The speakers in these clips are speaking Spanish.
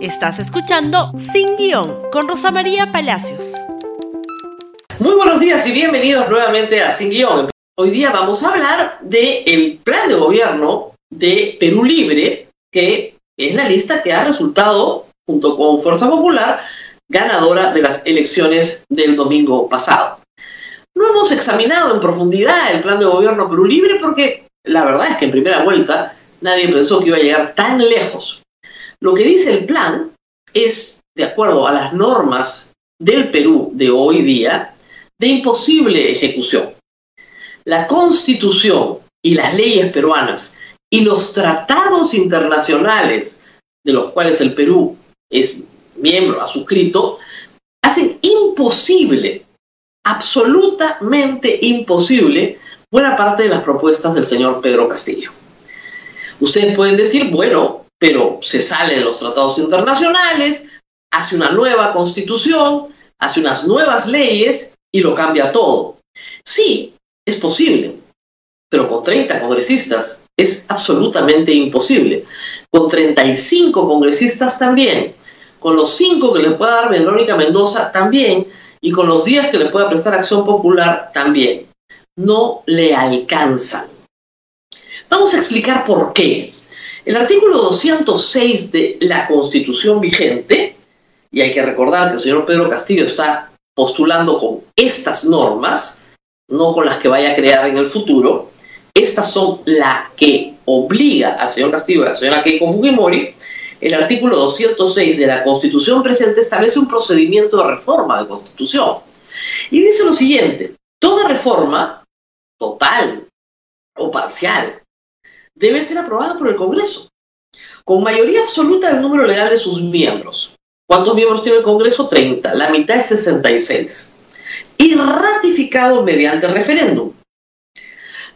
Estás escuchando Sin Guión con Rosa María Palacios. Muy buenos días y bienvenidos nuevamente a Sin Guión. Hoy día vamos a hablar del plan de gobierno de Perú Libre, que es la lista que ha resultado, junto con Fuerza Popular, ganadora de las elecciones del domingo pasado. No hemos examinado en profundidad el plan de gobierno Perú Libre porque la verdad es que en primera vuelta nadie pensó que iba a llegar tan lejos. Lo que dice el plan es, de acuerdo a las normas del Perú de hoy día, de imposible ejecución. La constitución y las leyes peruanas y los tratados internacionales de los cuales el Perú es miembro, ha suscrito, hacen imposible, absolutamente imposible, buena parte de las propuestas del señor Pedro Castillo. Ustedes pueden decir, bueno, pero se sale de los tratados internacionales, hace una nueva constitución, hace unas nuevas leyes y lo cambia todo. Sí, es posible, pero con 30 congresistas es absolutamente imposible. Con 35 congresistas también, con los 5 que le pueda dar Verónica Mendoza también, y con los 10 que le pueda prestar Acción Popular también. No le alcanzan. Vamos a explicar por qué. El artículo 206 de la Constitución vigente, y hay que recordar que el señor Pedro Castillo está postulando con estas normas, no con las que vaya a crear en el futuro, estas son las que obliga al señor Castillo y a la señora Keiko Fujimori. El artículo 206 de la Constitución presente establece un procedimiento de reforma de Constitución. Y dice lo siguiente, toda reforma total o parcial debe ser aprobada por el Congreso, con mayoría absoluta del número legal de sus miembros. ¿Cuántos miembros tiene el Congreso? 30. La mitad es 66. Y ratificado mediante referéndum.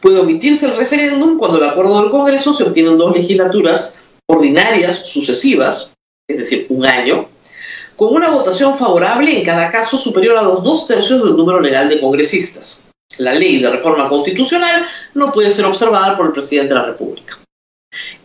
Puede omitirse el referéndum cuando el acuerdo del Congreso se obtiene en dos legislaturas ordinarias sucesivas, es decir, un año, con una votación favorable en cada caso superior a los dos tercios del número legal de congresistas la ley de reforma constitucional no puede ser observada por el presidente de la República.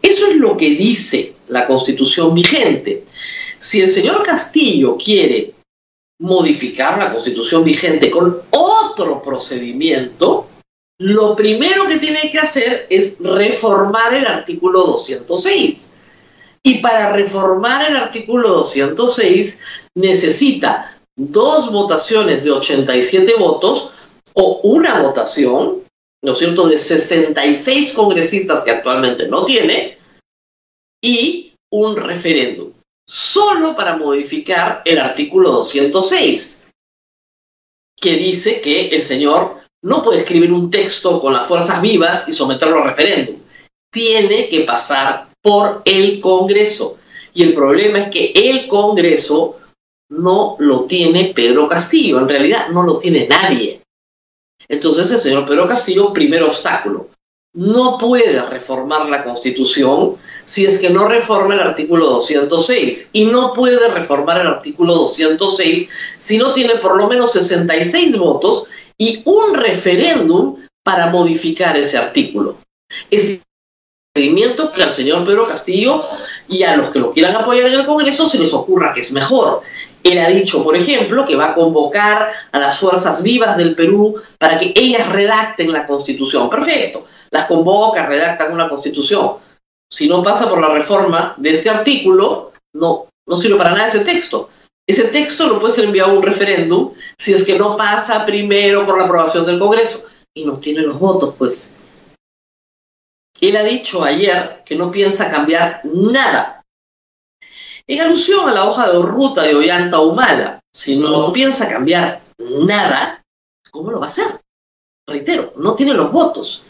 Eso es lo que dice la constitución vigente. Si el señor Castillo quiere modificar la constitución vigente con otro procedimiento, lo primero que tiene que hacer es reformar el artículo 206. Y para reformar el artículo 206 necesita dos votaciones de 87 votos o una votación, ¿no es cierto?, de 66 congresistas que actualmente no tiene, y un referéndum, solo para modificar el artículo 206, que dice que el señor no puede escribir un texto con las fuerzas vivas y someterlo a referéndum. Tiene que pasar por el Congreso. Y el problema es que el Congreso no lo tiene Pedro Castillo, en realidad no lo tiene nadie. Entonces el señor Pedro Castillo, primer obstáculo, no puede reformar la Constitución si es que no reforma el artículo 206 y no puede reformar el artículo 206 si no tiene por lo menos 66 votos y un referéndum para modificar ese artículo. Es procedimiento que al señor Pedro Castillo y a los que lo quieran apoyar en el Congreso se les ocurra que es mejor. Él ha dicho, por ejemplo, que va a convocar a las fuerzas vivas del Perú para que ellas redacten la constitución. Perfecto, las convoca, redactan una constitución. Si no pasa por la reforma de este artículo, no, no sirve para nada ese texto. Ese texto no puede ser enviado a un referéndum si es que no pasa primero por la aprobación del Congreso. Y no tiene los votos, pues. Él ha dicho ayer que no piensa cambiar nada en alusión a la hoja de ruta de Ollanta Humala, si no piensa cambiar nada, ¿cómo lo va a hacer? Reitero, no tiene los votos.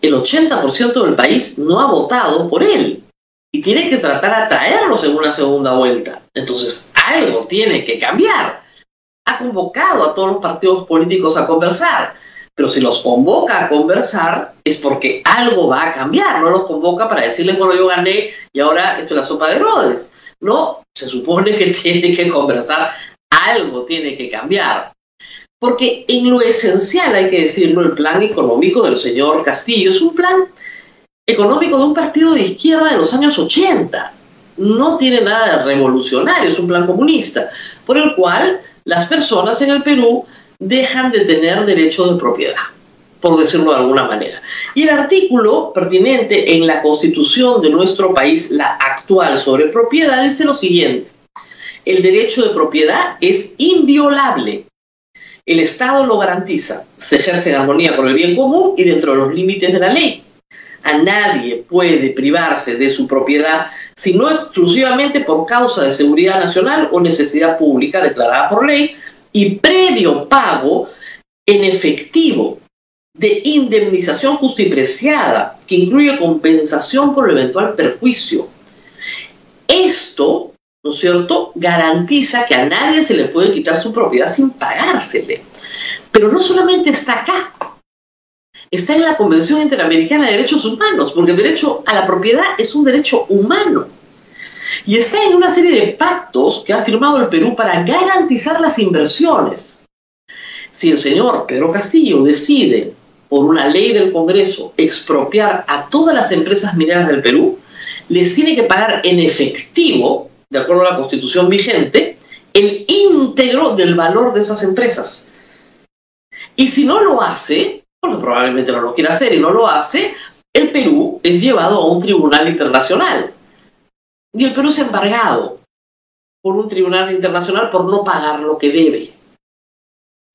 El 80% del país no ha votado por él y tiene que tratar de atraerlos en una segunda vuelta. Entonces, algo tiene que cambiar. Ha convocado a todos los partidos políticos a conversar, pero si los convoca a conversar es porque algo va a cambiar, no los convoca para decirles, bueno, yo gané y ahora esto es la sopa de Rhodes. No, se supone que tiene que conversar, algo tiene que cambiar. Porque en lo esencial, hay que decirlo, el plan económico del señor Castillo es un plan económico de un partido de izquierda de los años 80. no tiene nada de revolucionario, es un plan comunista, por el cual las personas en el Perú dejan de tener derecho de propiedad, por decirlo de alguna manera. Y el artículo pertinente en la constitución de nuestro país, la actual sobre propiedad, dice lo siguiente. El derecho de propiedad es inviolable. El Estado lo garantiza. Se ejerce en armonía con el bien común y dentro de los límites de la ley. A nadie puede privarse de su propiedad, sino exclusivamente por causa de seguridad nacional o necesidad pública declarada por ley y previo pago en efectivo de indemnización justa y preciada, que incluye compensación por el eventual perjuicio. Esto, ¿no es cierto?, garantiza que a nadie se le puede quitar su propiedad sin pagársele. Pero no solamente está acá, está en la Convención Interamericana de Derechos Humanos, porque el derecho a la propiedad es un derecho humano. Y está en una serie de pactos que ha firmado el Perú para garantizar las inversiones. Si el señor Pedro Castillo decide, por una ley del Congreso, expropiar a todas las empresas mineras del Perú, les tiene que pagar en efectivo, de acuerdo a la constitución vigente, el íntegro del valor de esas empresas. Y si no lo hace, porque probablemente no lo quiera hacer y no lo hace, el Perú es llevado a un tribunal internacional. Y el Perú es embargado por un tribunal internacional por no pagar lo que debe.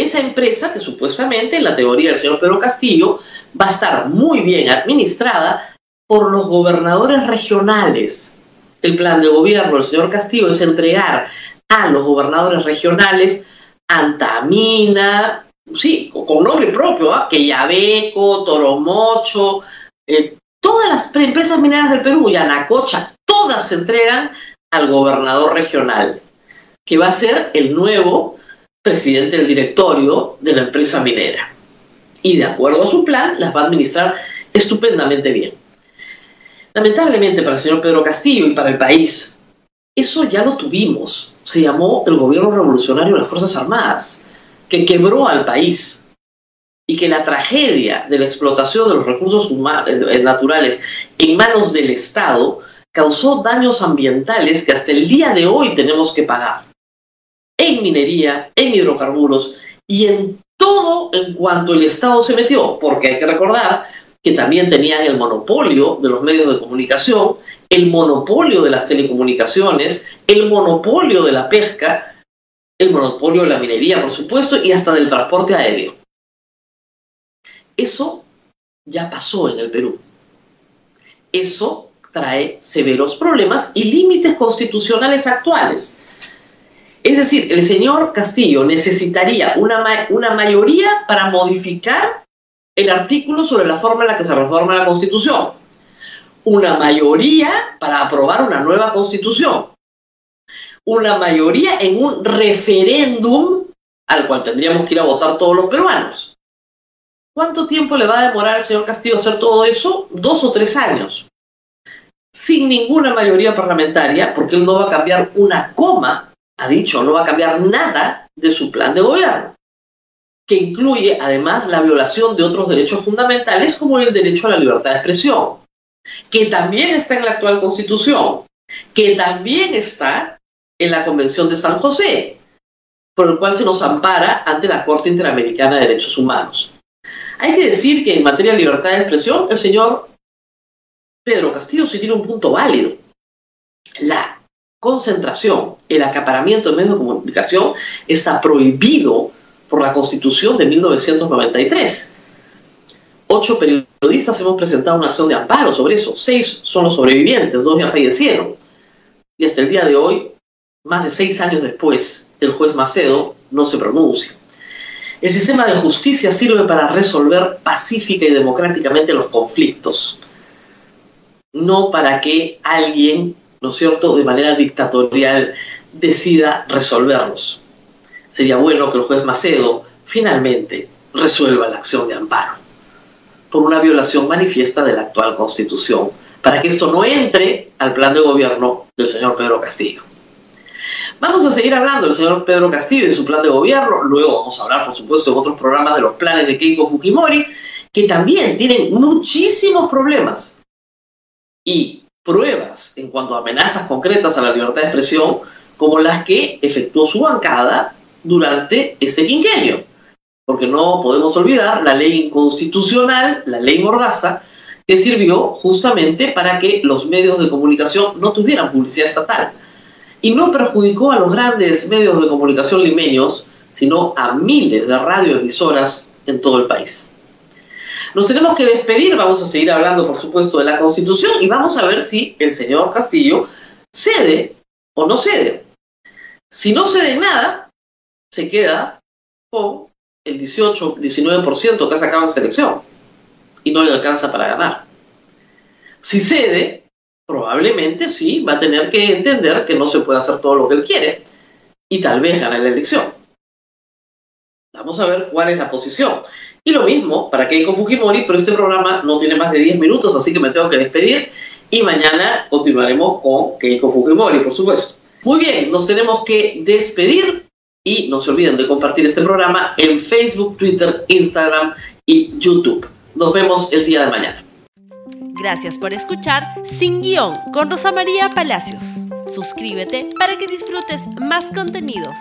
Esa empresa, que supuestamente en la teoría del señor Pedro Castillo, va a estar muy bien administrada por los gobernadores regionales. El plan de gobierno del señor Castillo es entregar a los gobernadores regionales Antamina, sí, con nombre propio, ¿ah? que Yabeco, Toromocho, eh, todas las empresas mineras del Perú y Anacocha, todas se entregan al gobernador regional, que va a ser el nuevo presidente del directorio de la empresa minera. Y de acuerdo a su plan, las va a administrar estupendamente bien. Lamentablemente para el señor Pedro Castillo y para el país, eso ya lo tuvimos. Se llamó el gobierno revolucionario de las Fuerzas Armadas que quebró al país y que la tragedia de la explotación de los recursos eh, naturales en manos del Estado causó daños ambientales que hasta el día de hoy tenemos que pagar. En minería, en hidrocarburos y en todo en cuanto el Estado se metió, porque hay que recordar que también tenían el monopolio de los medios de comunicación, el monopolio de las telecomunicaciones, el monopolio de la pesca el monopolio de la minería, por supuesto, y hasta del transporte aéreo. Eso ya pasó en el Perú. Eso trae severos problemas y límites constitucionales actuales. Es decir, el señor Castillo necesitaría una, una mayoría para modificar el artículo sobre la forma en la que se reforma la Constitución. Una mayoría para aprobar una nueva Constitución una mayoría en un referéndum al cual tendríamos que ir a votar todos los peruanos. ¿Cuánto tiempo le va a demorar al señor Castillo hacer todo eso? Dos o tres años. Sin ninguna mayoría parlamentaria, porque él no va a cambiar una coma, ha dicho, no va a cambiar nada de su plan de gobierno, que incluye además la violación de otros derechos fundamentales como el derecho a la libertad de expresión, que también está en la actual constitución, que también está en la Convención de San José, por el cual se nos ampara ante la Corte Interamericana de Derechos Humanos. Hay que decir que en materia de libertad de expresión, el señor Pedro Castillo sí tiene un punto válido. La concentración, el acaparamiento de medios de comunicación está prohibido por la Constitución de 1993. Ocho periodistas hemos presentado una acción de amparo sobre eso. Seis son los sobrevivientes, dos ya fallecieron. Y hasta el día de hoy más de seis años después, el juez Macedo no se pronuncia. El sistema de justicia sirve para resolver pacífica y democráticamente los conflictos, no para que alguien, ¿no es cierto?, de manera dictatorial decida resolverlos. Sería bueno que el juez Macedo finalmente resuelva la acción de amparo por una violación manifiesta de la actual constitución, para que esto no entre al plan de gobierno del señor Pedro Castillo. Vamos a seguir hablando del señor Pedro Castillo y su plan de gobierno. Luego vamos a hablar, por supuesto, en otros programas de los planes de Keiko Fujimori, que también tienen muchísimos problemas. Y pruebas en cuanto a amenazas concretas a la libertad de expresión como las que efectuó su bancada durante este quinquenio. Porque no podemos olvidar la ley inconstitucional, la ley Mordaza, que sirvió justamente para que los medios de comunicación no tuvieran publicidad estatal. Y no perjudicó a los grandes medios de comunicación limeños, sino a miles de radioemisoras en todo el país. Nos tenemos que despedir, vamos a seguir hablando, por supuesto, de la Constitución y vamos a ver si el señor Castillo cede o no cede. Si no cede nada, se queda con el 18-19% que ha sacado en esta elección y no le alcanza para ganar. Si cede, probablemente sí, va a tener que entender que no se puede hacer todo lo que él quiere y tal vez gane la elección. Vamos a ver cuál es la posición. Y lo mismo para Keiko Fujimori, pero este programa no tiene más de 10 minutos, así que me tengo que despedir y mañana continuaremos con Keiko Fujimori, por supuesto. Muy bien, nos tenemos que despedir y no se olviden de compartir este programa en Facebook, Twitter, Instagram y YouTube. Nos vemos el día de mañana. Gracias por escuchar Sin Guión con Rosa María Palacios. Suscríbete para que disfrutes más contenidos.